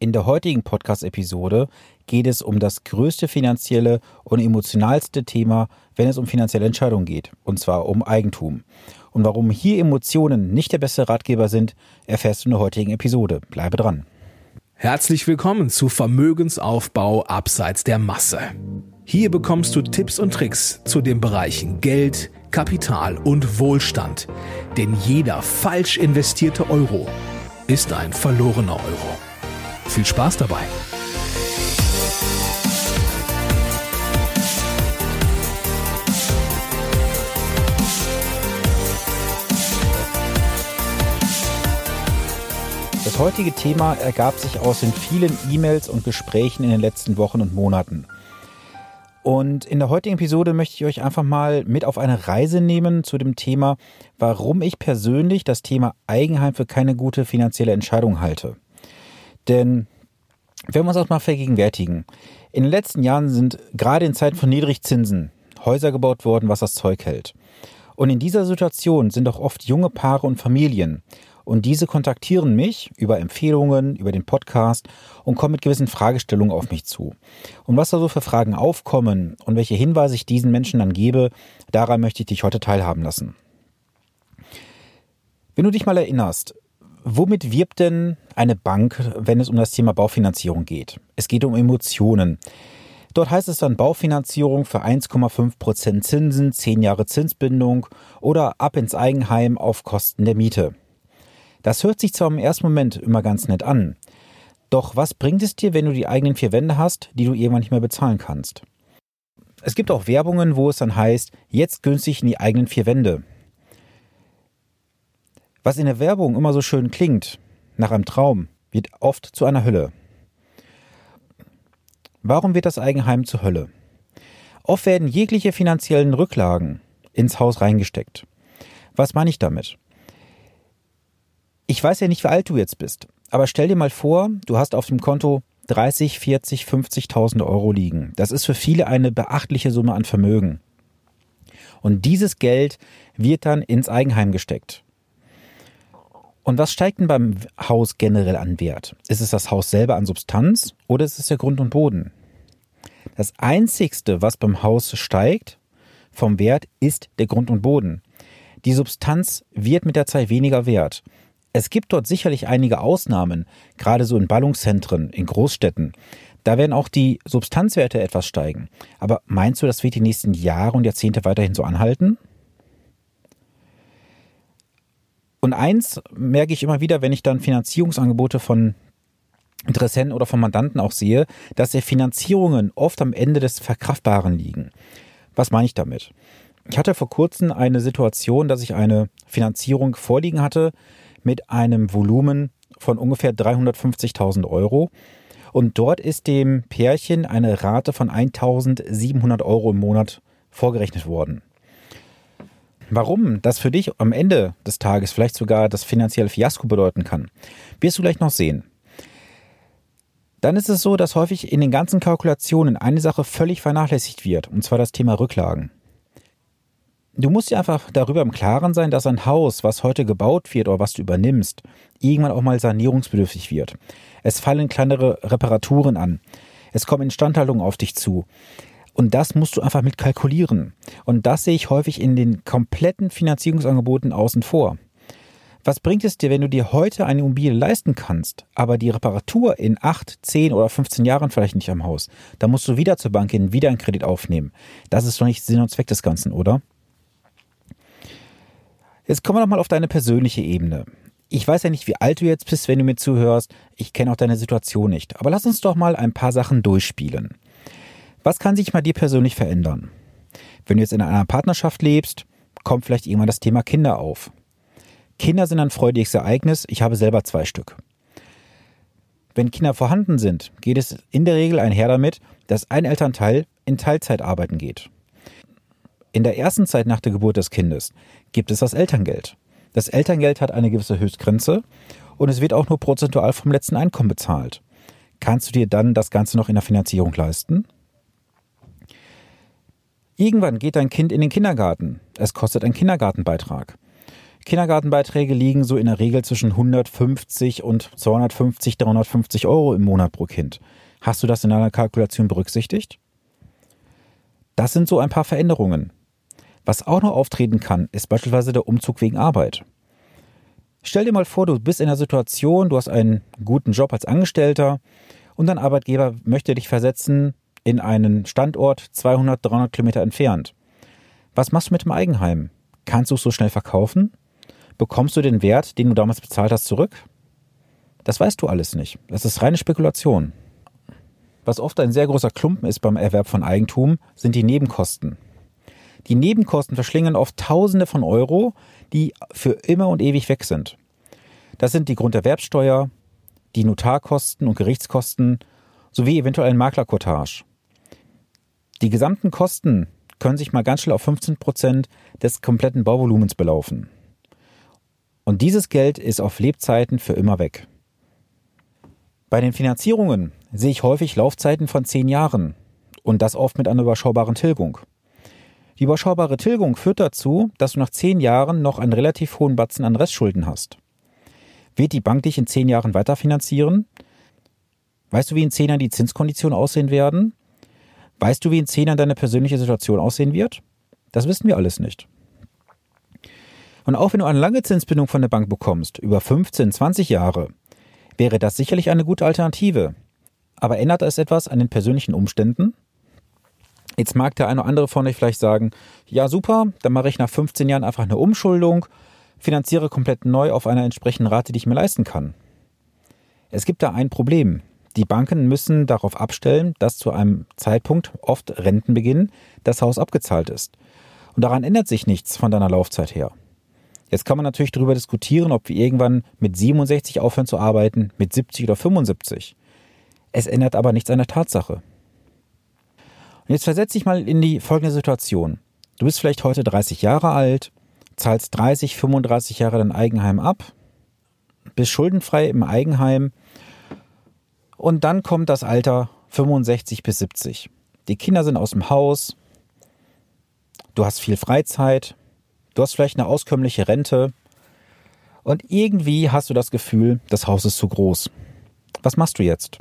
In der heutigen Podcast-Episode geht es um das größte finanzielle und emotionalste Thema, wenn es um finanzielle Entscheidungen geht, und zwar um Eigentum. Und warum hier Emotionen nicht der beste Ratgeber sind, erfährst du in der heutigen Episode. Bleibe dran. Herzlich willkommen zu Vermögensaufbau abseits der Masse. Hier bekommst du Tipps und Tricks zu den Bereichen Geld, Kapital und Wohlstand. Denn jeder falsch investierte Euro ist ein verlorener Euro. Viel Spaß dabei! Das heutige Thema ergab sich aus den vielen E-Mails und Gesprächen in den letzten Wochen und Monaten. Und in der heutigen Episode möchte ich euch einfach mal mit auf eine Reise nehmen zu dem Thema, warum ich persönlich das Thema Eigenheim für keine gute finanzielle Entscheidung halte. Denn wenn wir uns das mal vergegenwärtigen, in den letzten Jahren sind gerade in Zeiten von Niedrigzinsen Häuser gebaut worden, was das Zeug hält. Und in dieser Situation sind auch oft junge Paare und Familien. Und diese kontaktieren mich über Empfehlungen, über den Podcast und kommen mit gewissen Fragestellungen auf mich zu. Und was da so für Fragen aufkommen und welche Hinweise ich diesen Menschen dann gebe, daran möchte ich dich heute teilhaben lassen. Wenn du dich mal erinnerst, Womit wirbt denn eine Bank, wenn es um das Thema Baufinanzierung geht? Es geht um Emotionen. Dort heißt es dann Baufinanzierung für 1,5 Prozent Zinsen, 10 Jahre Zinsbindung oder ab ins Eigenheim auf Kosten der Miete. Das hört sich zwar im ersten Moment immer ganz nett an, doch was bringt es dir, wenn du die eigenen vier Wände hast, die du irgendwann nicht mehr bezahlen kannst? Es gibt auch Werbungen, wo es dann heißt, jetzt günstig in die eigenen vier Wände. Was in der Werbung immer so schön klingt, nach einem Traum, wird oft zu einer Hölle. Warum wird das Eigenheim zur Hölle? Oft werden jegliche finanziellen Rücklagen ins Haus reingesteckt. Was meine ich damit? Ich weiß ja nicht, wie alt du jetzt bist, aber stell dir mal vor, du hast auf dem Konto 30, 40, 50.000 Euro liegen. Das ist für viele eine beachtliche Summe an Vermögen. Und dieses Geld wird dann ins Eigenheim gesteckt. Und was steigt denn beim Haus generell an Wert? Ist es das Haus selber an Substanz oder ist es der Grund und Boden? Das Einzigste, was beim Haus steigt vom Wert, ist der Grund und Boden. Die Substanz wird mit der Zeit weniger wert. Es gibt dort sicherlich einige Ausnahmen, gerade so in Ballungszentren, in Großstädten. Da werden auch die Substanzwerte etwas steigen. Aber meinst du, das wird die nächsten Jahre und Jahrzehnte weiterhin so anhalten? Und eins merke ich immer wieder, wenn ich dann Finanzierungsangebote von Interessenten oder von Mandanten auch sehe, dass die Finanzierungen oft am Ende des Verkraftbaren liegen. Was meine ich damit? Ich hatte vor kurzem eine Situation, dass ich eine Finanzierung vorliegen hatte mit einem Volumen von ungefähr 350.000 Euro. Und dort ist dem Pärchen eine Rate von 1.700 Euro im Monat vorgerechnet worden. Warum das für dich am Ende des Tages vielleicht sogar das finanzielle Fiasko bedeuten kann, wirst du gleich noch sehen. Dann ist es so, dass häufig in den ganzen Kalkulationen eine Sache völlig vernachlässigt wird, und zwar das Thema Rücklagen. Du musst dir einfach darüber im Klaren sein, dass ein Haus, was heute gebaut wird oder was du übernimmst, irgendwann auch mal sanierungsbedürftig wird. Es fallen kleinere Reparaturen an. Es kommen Instandhaltungen auf dich zu. Und das musst du einfach mit kalkulieren. Und das sehe ich häufig in den kompletten Finanzierungsangeboten außen vor. Was bringt es dir, wenn du dir heute eine Immobilie leisten kannst, aber die Reparatur in 8, 10 oder 15 Jahren vielleicht nicht am Haus? Da musst du wieder zur Bank gehen, wieder einen Kredit aufnehmen. Das ist doch nicht Sinn und Zweck des Ganzen, oder? Jetzt kommen wir nochmal auf deine persönliche Ebene. Ich weiß ja nicht, wie alt du jetzt bist, wenn du mir zuhörst. Ich kenne auch deine Situation nicht. Aber lass uns doch mal ein paar Sachen durchspielen. Was kann sich bei dir persönlich verändern? Wenn du jetzt in einer Partnerschaft lebst, kommt vielleicht irgendwann das Thema Kinder auf. Kinder sind ein freudiges Ereignis. Ich habe selber zwei Stück. Wenn Kinder vorhanden sind, geht es in der Regel einher damit, dass ein Elternteil in Teilzeit arbeiten geht. In der ersten Zeit nach der Geburt des Kindes gibt es das Elterngeld. Das Elterngeld hat eine gewisse Höchstgrenze und es wird auch nur prozentual vom letzten Einkommen bezahlt. Kannst du dir dann das Ganze noch in der Finanzierung leisten? Irgendwann geht dein Kind in den Kindergarten. Es kostet einen Kindergartenbeitrag. Kindergartenbeiträge liegen so in der Regel zwischen 150 und 250, 350 Euro im Monat pro Kind. Hast du das in deiner Kalkulation berücksichtigt? Das sind so ein paar Veränderungen. Was auch noch auftreten kann, ist beispielsweise der Umzug wegen Arbeit. Stell dir mal vor, du bist in einer Situation, du hast einen guten Job als Angestellter und dein Arbeitgeber möchte dich versetzen in einen Standort 200, 300 Kilometer entfernt. Was machst du mit dem Eigenheim? Kannst du es so schnell verkaufen? Bekommst du den Wert, den du damals bezahlt hast, zurück? Das weißt du alles nicht. Das ist reine Spekulation. Was oft ein sehr großer Klumpen ist beim Erwerb von Eigentum, sind die Nebenkosten. Die Nebenkosten verschlingen oft Tausende von Euro, die für immer und ewig weg sind. Das sind die Grunderwerbsteuer, die Notarkosten und Gerichtskosten sowie eventuell ein Maklerkotage. Die gesamten Kosten können sich mal ganz schnell auf 15 Prozent des kompletten Bauvolumens belaufen. Und dieses Geld ist auf Lebzeiten für immer weg. Bei den Finanzierungen sehe ich häufig Laufzeiten von zehn Jahren und das oft mit einer überschaubaren Tilgung. Die überschaubare Tilgung führt dazu, dass du nach zehn Jahren noch einen relativ hohen Batzen an Restschulden hast. Wird die Bank dich in zehn Jahren weiterfinanzieren? Weißt du, wie in zehn Jahren die Zinskonditionen aussehen werden? Weißt du, wie in zehn Jahren deine persönliche Situation aussehen wird? Das wissen wir alles nicht. Und auch wenn du eine lange Zinsbindung von der Bank bekommst, über 15, 20 Jahre, wäre das sicherlich eine gute Alternative. Aber ändert es etwas an den persönlichen Umständen? Jetzt mag der eine oder andere von euch vielleicht sagen, ja super, dann mache ich nach 15 Jahren einfach eine Umschuldung, finanziere komplett neu auf einer entsprechenden Rate, die ich mir leisten kann. Es gibt da ein Problem. Die Banken müssen darauf abstellen, dass zu einem Zeitpunkt, oft Rentenbeginn, das Haus abgezahlt ist. Und daran ändert sich nichts von deiner Laufzeit her. Jetzt kann man natürlich darüber diskutieren, ob wir irgendwann mit 67 aufhören zu arbeiten, mit 70 oder 75. Es ändert aber nichts an der Tatsache. Und jetzt versetze dich mal in die folgende Situation. Du bist vielleicht heute 30 Jahre alt, zahlst 30, 35 Jahre dein Eigenheim ab, bist schuldenfrei im Eigenheim und dann kommt das Alter 65 bis 70. Die Kinder sind aus dem Haus, du hast viel Freizeit, du hast vielleicht eine auskömmliche Rente und irgendwie hast du das Gefühl, das Haus ist zu groß. Was machst du jetzt?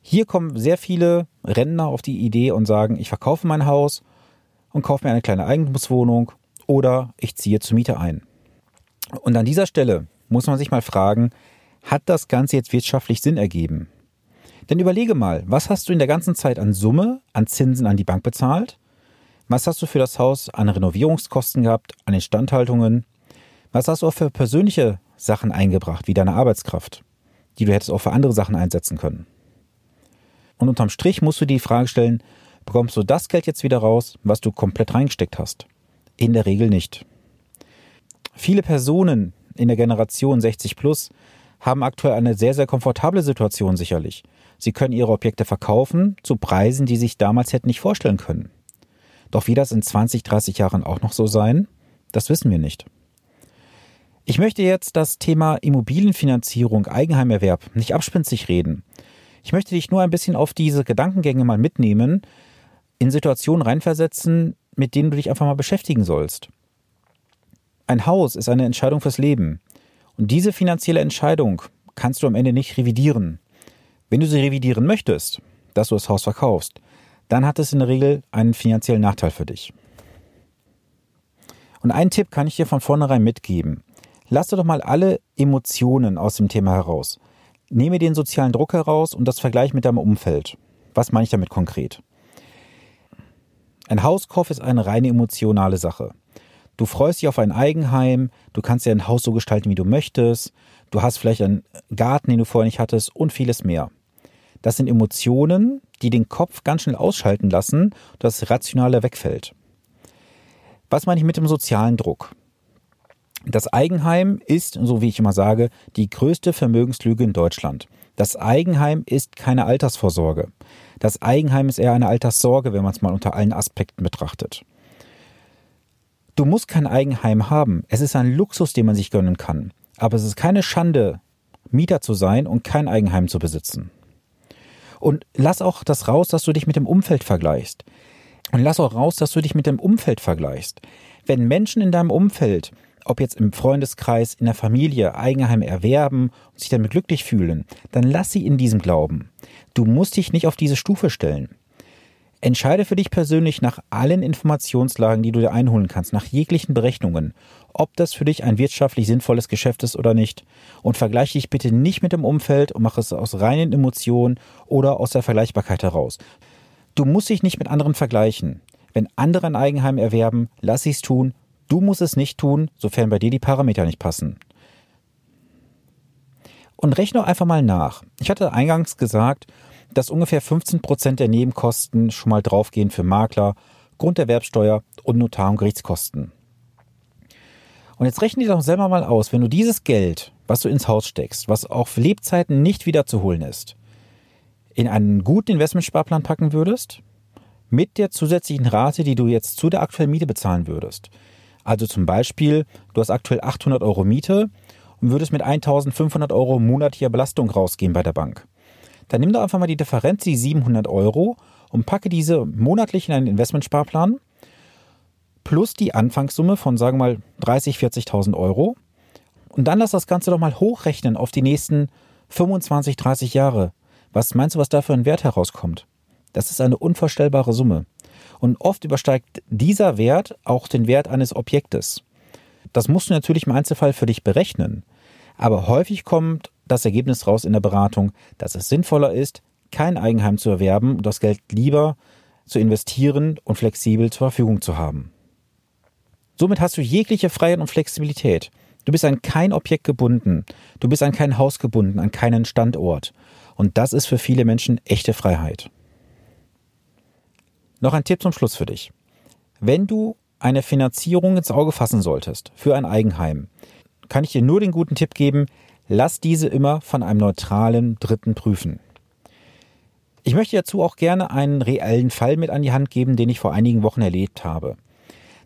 Hier kommen sehr viele Rentner auf die Idee und sagen, ich verkaufe mein Haus und kaufe mir eine kleine Eigentumswohnung oder ich ziehe zur Miete ein. Und an dieser Stelle muss man sich mal fragen, hat das Ganze jetzt wirtschaftlich Sinn ergeben? Denn überlege mal, was hast du in der ganzen Zeit an Summe, an Zinsen an die Bank bezahlt? Was hast du für das Haus an Renovierungskosten gehabt, an Instandhaltungen? Was hast du auch für persönliche Sachen eingebracht, wie deine Arbeitskraft, die du hättest auch für andere Sachen einsetzen können? Und unterm Strich musst du die Frage stellen, bekommst du das Geld jetzt wieder raus, was du komplett reingesteckt hast? In der Regel nicht. Viele Personen in der Generation 60 plus haben aktuell eine sehr, sehr komfortable Situation sicherlich. Sie können ihre Objekte verkaufen zu Preisen, die sich damals hätten nicht vorstellen können. Doch wie das in 20, 30 Jahren auch noch so sein, das wissen wir nicht. Ich möchte jetzt das Thema Immobilienfinanzierung, Eigenheimerwerb nicht abspenstig reden. Ich möchte dich nur ein bisschen auf diese Gedankengänge mal mitnehmen, in Situationen reinversetzen, mit denen du dich einfach mal beschäftigen sollst. Ein Haus ist eine Entscheidung fürs Leben. Und diese finanzielle Entscheidung kannst du am Ende nicht revidieren. Wenn du sie revidieren möchtest, dass du das Haus verkaufst, dann hat es in der Regel einen finanziellen Nachteil für dich. Und einen Tipp kann ich dir von vornherein mitgeben. Lass doch mal alle Emotionen aus dem Thema heraus. Nehme den sozialen Druck heraus und das Vergleich mit deinem Umfeld. Was meine ich damit konkret? Ein Hauskauf ist eine reine emotionale Sache. Du freust dich auf ein Eigenheim, du kannst dir ein Haus so gestalten, wie du möchtest, du hast vielleicht einen Garten, den du vorher nicht hattest und vieles mehr. Das sind Emotionen, die den Kopf ganz schnell ausschalten lassen, das Rationale wegfällt. Was meine ich mit dem sozialen Druck? Das Eigenheim ist, so wie ich immer sage, die größte Vermögenslüge in Deutschland. Das Eigenheim ist keine Altersvorsorge. Das Eigenheim ist eher eine Alterssorge, wenn man es mal unter allen Aspekten betrachtet. Du musst kein Eigenheim haben. Es ist ein Luxus, den man sich gönnen kann. Aber es ist keine Schande, Mieter zu sein und kein Eigenheim zu besitzen. Und lass auch das raus, dass du dich mit dem Umfeld vergleichst. Und lass auch raus, dass du dich mit dem Umfeld vergleichst. Wenn Menschen in deinem Umfeld ob jetzt im Freundeskreis, in der Familie Eigenheim erwerben und sich damit glücklich fühlen, dann lass sie in diesem Glauben. Du musst dich nicht auf diese Stufe stellen. Entscheide für dich persönlich nach allen Informationslagen, die du dir einholen kannst, nach jeglichen Berechnungen, ob das für dich ein wirtschaftlich sinnvolles Geschäft ist oder nicht. Und vergleiche dich bitte nicht mit dem Umfeld und mache es aus reinen Emotionen oder aus der Vergleichbarkeit heraus. Du musst dich nicht mit anderen vergleichen. Wenn andere ein Eigenheim erwerben, lass sie es tun. Du musst es nicht tun, sofern bei dir die Parameter nicht passen. Und rechne einfach mal nach. Ich hatte eingangs gesagt, dass ungefähr 15 Prozent der Nebenkosten schon mal draufgehen für Makler, Grunderwerbsteuer und Notar- und Gerichtskosten. Und jetzt rechne dir doch selber mal aus, wenn du dieses Geld, was du ins Haus steckst, was auch für Lebzeiten nicht wiederzuholen ist, in einen guten Investmentsparplan packen würdest, mit der zusätzlichen Rate, die du jetzt zu der aktuellen Miete bezahlen würdest. Also zum Beispiel, du hast aktuell 800 Euro Miete und würdest mit 1500 Euro monatlicher Belastung rausgehen bei der Bank. Dann nimm doch einfach mal die Differenz, die 700 Euro, und packe diese monatlich in einen Investmentsparplan plus die Anfangssumme von, sagen wir mal, 30, 40.000 Euro. Und dann lass das Ganze doch mal hochrechnen auf die nächsten 25, 30 Jahre. Was meinst du, was da für ein Wert herauskommt? Das ist eine unvorstellbare Summe. Und oft übersteigt dieser Wert auch den Wert eines Objektes. Das musst du natürlich im Einzelfall für dich berechnen. Aber häufig kommt das Ergebnis raus in der Beratung, dass es sinnvoller ist, kein Eigenheim zu erwerben und das Geld lieber zu investieren und flexibel zur Verfügung zu haben. Somit hast du jegliche Freiheit und Flexibilität. Du bist an kein Objekt gebunden. Du bist an kein Haus gebunden, an keinen Standort. Und das ist für viele Menschen echte Freiheit. Noch ein Tipp zum Schluss für dich. Wenn du eine Finanzierung ins Auge fassen solltest für ein Eigenheim, kann ich dir nur den guten Tipp geben, lass diese immer von einem neutralen Dritten prüfen. Ich möchte dazu auch gerne einen reellen Fall mit an die Hand geben, den ich vor einigen Wochen erlebt habe.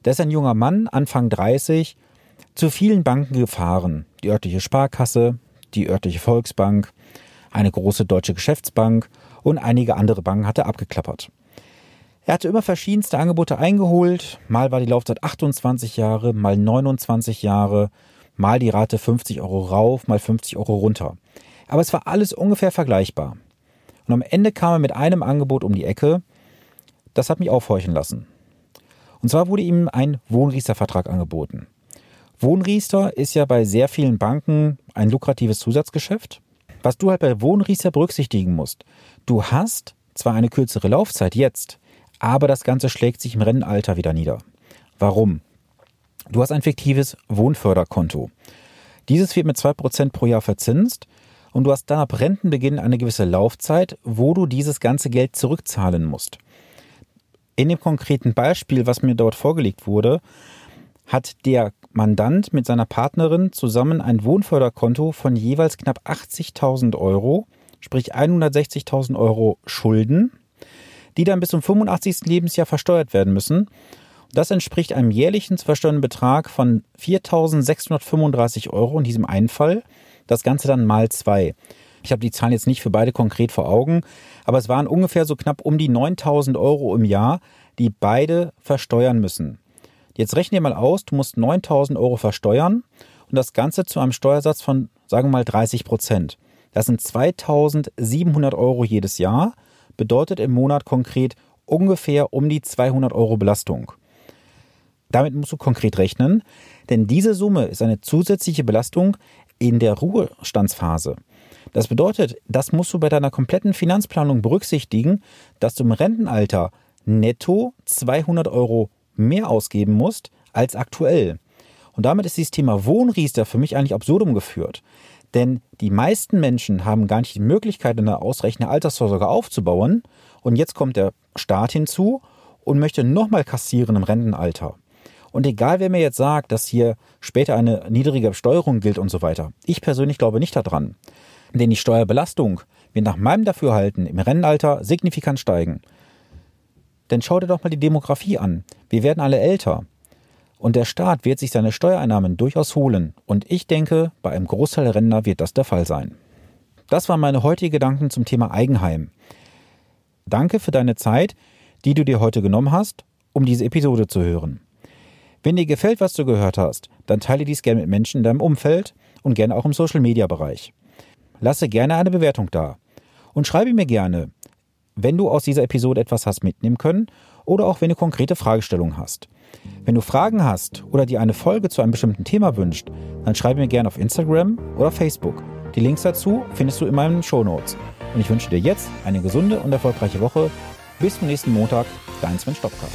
Da ist ein junger Mann, Anfang 30, zu vielen Banken gefahren. Die örtliche Sparkasse, die örtliche Volksbank, eine große deutsche Geschäftsbank und einige andere Banken hat er abgeklappert. Er hatte immer verschiedenste Angebote eingeholt. Mal war die Laufzeit 28 Jahre, mal 29 Jahre, mal die Rate 50 Euro rauf, mal 50 Euro runter. Aber es war alles ungefähr vergleichbar. Und am Ende kam er mit einem Angebot um die Ecke. Das hat mich aufhorchen lassen. Und zwar wurde ihm ein Wohnriester-Vertrag angeboten. Wohnriester ist ja bei sehr vielen Banken ein lukratives Zusatzgeschäft. Was du halt bei Wohnriester berücksichtigen musst, du hast zwar eine kürzere Laufzeit jetzt, aber das Ganze schlägt sich im Rennenalter wieder nieder. Warum? Du hast ein fiktives Wohnförderkonto. Dieses wird mit 2% pro Jahr verzinst und du hast dann ab Rentenbeginn eine gewisse Laufzeit, wo du dieses ganze Geld zurückzahlen musst. In dem konkreten Beispiel, was mir dort vorgelegt wurde, hat der Mandant mit seiner Partnerin zusammen ein Wohnförderkonto von jeweils knapp 80.000 Euro, sprich 160.000 Euro Schulden die dann bis zum 85. Lebensjahr versteuert werden müssen. Das entspricht einem jährlichen zu versteuernden Betrag von 4.635 Euro in diesem einen Fall. Das Ganze dann mal zwei. Ich habe die Zahlen jetzt nicht für beide konkret vor Augen, aber es waren ungefähr so knapp um die 9.000 Euro im Jahr, die beide versteuern müssen. Jetzt rechne dir mal aus, du musst 9.000 Euro versteuern und das Ganze zu einem Steuersatz von, sagen wir mal, 30 Prozent. Das sind 2.700 Euro jedes Jahr bedeutet im Monat konkret ungefähr um die 200 Euro Belastung. Damit musst du konkret rechnen, denn diese Summe ist eine zusätzliche Belastung in der Ruhestandsphase. Das bedeutet, das musst du bei deiner kompletten Finanzplanung berücksichtigen, dass du im Rentenalter netto 200 Euro mehr ausgeben musst als aktuell. Und damit ist dieses Thema Wohnriester für mich eigentlich absurdum geführt. Denn die meisten Menschen haben gar nicht die Möglichkeit, eine ausreichende Altersvorsorge aufzubauen. Und jetzt kommt der Staat hinzu und möchte nochmal kassieren im Rentenalter. Und egal, wer mir jetzt sagt, dass hier später eine niedrige Besteuerung gilt und so weiter, ich persönlich glaube nicht daran. Denn die Steuerbelastung wird nach meinem Dafürhalten im Rentenalter signifikant steigen. Denn schau dir doch mal die Demografie an. Wir werden alle älter. Und der Staat wird sich seine Steuereinnahmen durchaus holen. Und ich denke, bei einem Großteil der Rentner wird das der Fall sein. Das waren meine heutigen Gedanken zum Thema Eigenheim. Danke für deine Zeit, die du dir heute genommen hast, um diese Episode zu hören. Wenn dir gefällt, was du gehört hast, dann teile dies gerne mit Menschen in deinem Umfeld und gerne auch im Social-Media-Bereich. Lasse gerne eine Bewertung da und schreibe mir gerne, wenn du aus dieser Episode etwas hast mitnehmen können oder auch wenn du konkrete Fragestellungen hast. Wenn du Fragen hast oder dir eine Folge zu einem bestimmten Thema wünscht, dann schreibe mir gerne auf Instagram oder Facebook. Die Links dazu findest du in meinen Shownotes. Und ich wünsche dir jetzt eine gesunde und erfolgreiche Woche. Bis zum nächsten Montag, dein Sven Stopka.